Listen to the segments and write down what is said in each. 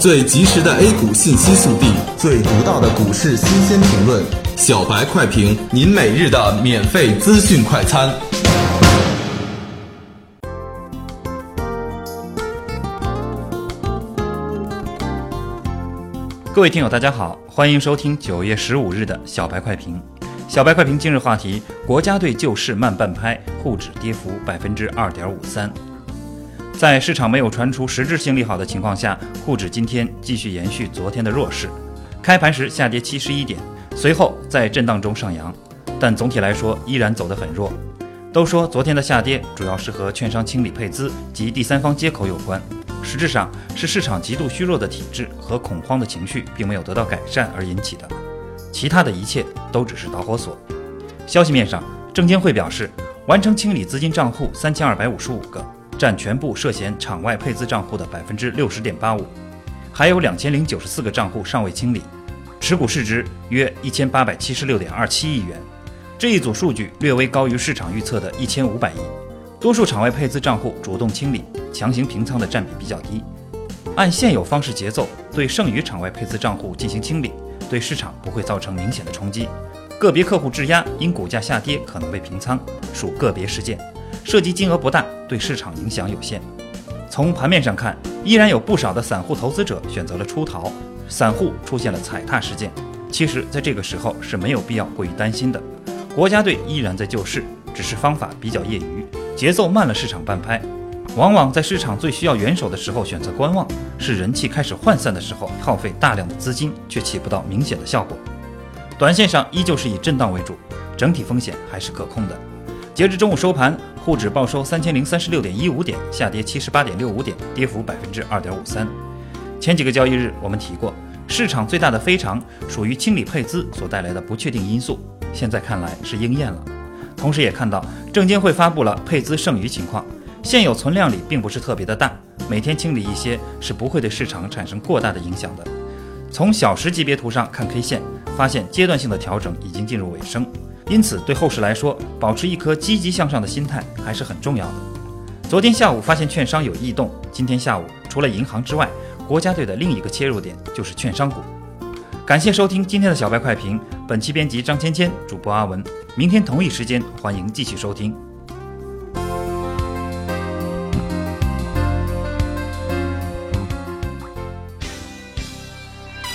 最及时的 A 股信息速递，最独到的股市新鲜评论，小白快评，您每日的免费资讯快餐。各位听友，大家好，欢迎收听九月十五日的小白快评。小白快评今日话题：国家队救市慢半拍，沪指跌幅百分之二点五三。在市场没有传出实质性利好的情况下，沪指今天继续延续昨天的弱势，开盘时下跌七十一点，随后在震荡中上扬，但总体来说依然走得很弱。都说昨天的下跌主要是和券商清理配资及第三方接口有关，实质上是市场极度虚弱的体质和恐慌的情绪并没有得到改善而引起的，其他的一切都只是导火索。消息面上，证监会表示完成清理资金账户三千二百五十五个，占全部涉嫌场外配资账户的百分之六十点八五，还有两千零九十四个账户尚未清理，持股市值约一千八百七十六点二七亿元。这一组数据略微高于市场预测的一千五百亿，多数场外配资账户主动清理、强行平仓的占比比较低。按现有方式节奏，对剩余场外配资账户进行清理，对市场不会造成明显的冲击。个别客户质押因股价下跌可能被平仓，属个别事件，涉及金额不大，对市场影响有限。从盘面上看，依然有不少的散户投资者选择了出逃，散户出现了踩踏事件。其实，在这个时候是没有必要过于担心的。国家队依然在救市，只是方法比较业余，节奏慢了市场半拍。往往在市场最需要援手的时候选择观望，是人气开始涣散的时候耗费大量的资金却起不到明显的效果。短线上依旧是以震荡为主，整体风险还是可控的。截至中午收盘，沪指报收三千零三十六点一五点，下跌七十八点六五点，跌幅百分之二点五三。前几个交易日我们提过，市场最大的非常属于清理配资所带来的不确定因素。现在看来是应验了，同时也看到证监会发布了配资剩余情况，现有存量里并不是特别的大，每天清理一些是不会对市场产生过大的影响的。从小时级别图上看 K 线，发现阶段性的调整已经进入尾声，因此对后市来说，保持一颗积极向上的心态还是很重要的。昨天下午发现券商有异动，今天下午除了银行之外，国家队的另一个切入点就是券商股。感谢收听今天的小白快评，本期编辑张芊芊，主播阿文。明天同一时间，欢迎继续收听。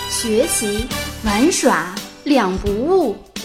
学习玩耍两不误，